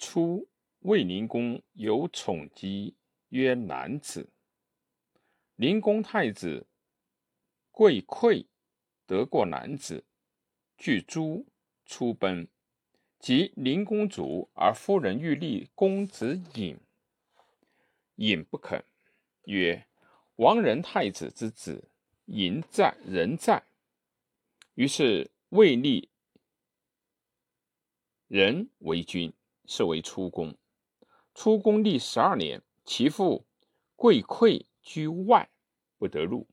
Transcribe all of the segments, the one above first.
初，卫灵公有宠姬，曰男子。灵公太子贵馈得过男子，具诸出奔。及灵公卒，而夫人欲立公子隐，隐不肯，曰：“亡人太子之子，隐在人在。”于是未立人为君，是为出公。出公历十二年，其父贵愧居外，不得入。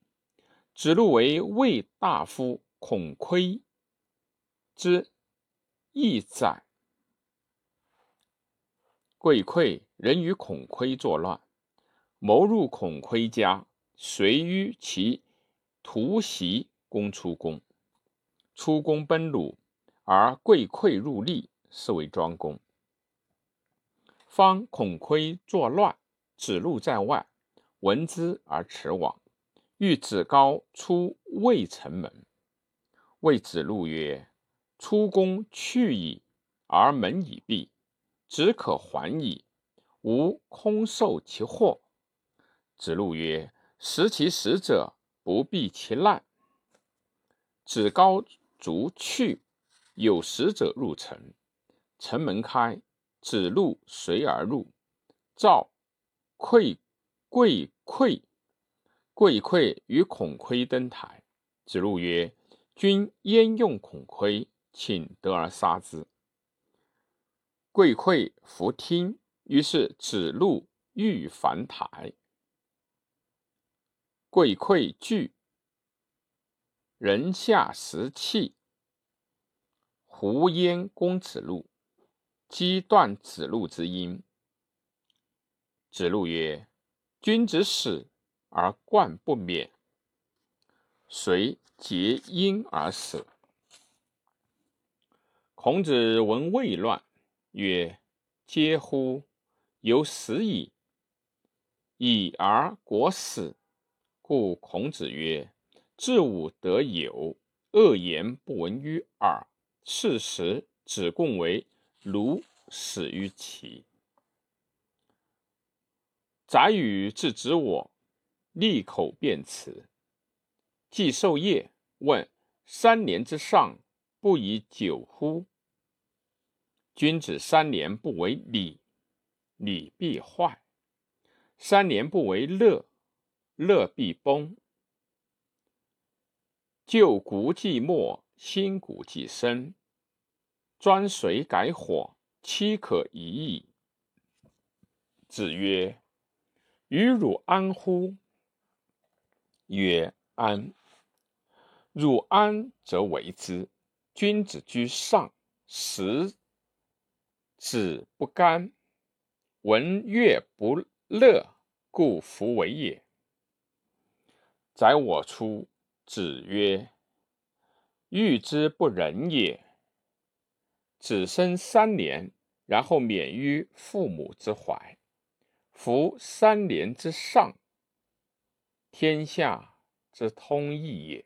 子路为魏大夫孔窥之。义载。贵愧人与孔窥作乱，谋入孔窥家，随于其突袭攻出宫。出宫奔鲁，而贵馈入立，是为庄公。方孔窥作乱，子路在外，闻之而驰往，欲子高出渭城门，谓子路曰。出宫去矣，而门已闭，子可还矣。吾空受其祸。子路曰：“食其食者，不避其难。”子高卒去，有使者入城，城门开，子路随而入。赵愧贵馈贵馈与孔窥登台。子路曰：“君焉用孔窥？”请得而杀之。贵馈弗听，于是子路欲反台。贵馈惧，人下食气。胡焉攻子路，击断子路之音。子路曰：“君子死而冠不免，遂结因而死。”孔子闻魏乱，曰：“嗟乎！有死矣！已而国死。”故孔子曰：“治武得有，恶言不闻于耳。”是时，子贡为卢死于齐。宰予自止我，利口辩辞。既受业，问三年之上。不以久乎？君子三年不为礼，礼必坏；三年不为乐，乐必崩。旧谷既没，新古既生。专水改火，岂可已矣？子曰：“与汝安乎？”曰：“安。”汝安则为之。君子居上，食子不甘，闻乐不乐，故弗为也。宰我出，子曰：“欲之不仁也。”子生三年，然后免于父母之怀，夫三年之上，天下之通义也。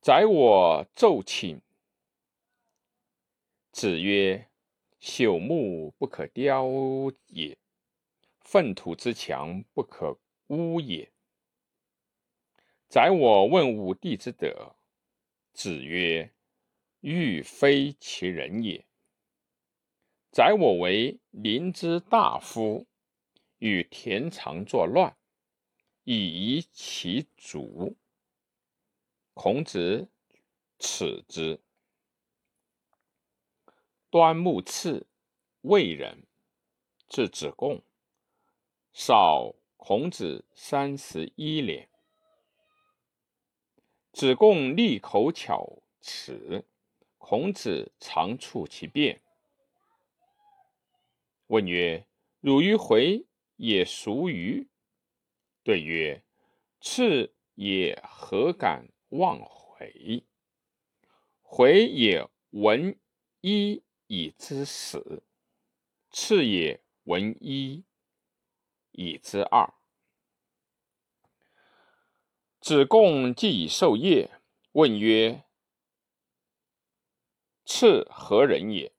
宰我奏请。子曰：“朽木不可雕也，粪土之墙不可污也。”宰我问武帝之德。子曰：“欲非其人也。”宰我为临之大夫，与田常作乱，以夷其主。孔子耻之。端木赐魏人，字子贡，少孔子三十一年。子贡利口巧齿，孔子常处其变。问曰：“汝于回也孰于？”对曰：“赤也何敢？”忘回，回也闻一以知死；次也闻一以知二。子贡既已受业，问曰：“次何人也？”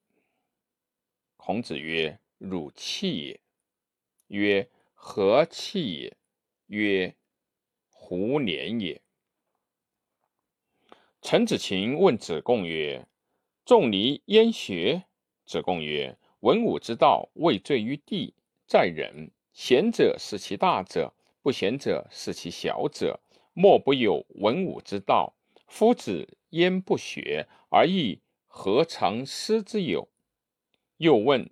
孔子曰：“汝气也。”曰：“何气也？”曰：“胡年也。”陈子琴问子贡曰：“仲尼焉学？”子贡曰：“文武之道，未罪于地，在人。贤者是其大者，不贤者是其小者。莫不有文武之道。夫子焉不学，而亦何尝师之有？”又问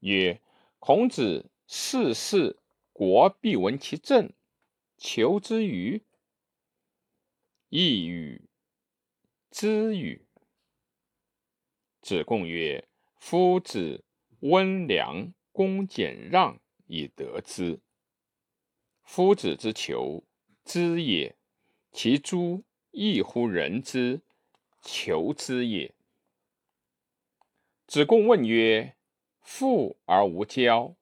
曰：“孔子逝世，国必闻其政，求之与？亦与之与？”子贡曰：“夫子温良恭俭让以得之。夫子之求之也，其诸异乎人之求之也。”子贡问曰：“富而无骄，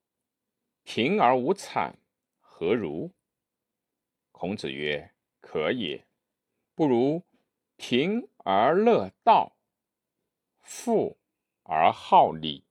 贫而无谄，何如？”孔子曰：“可也。不如贫而乐道，富而好礼。”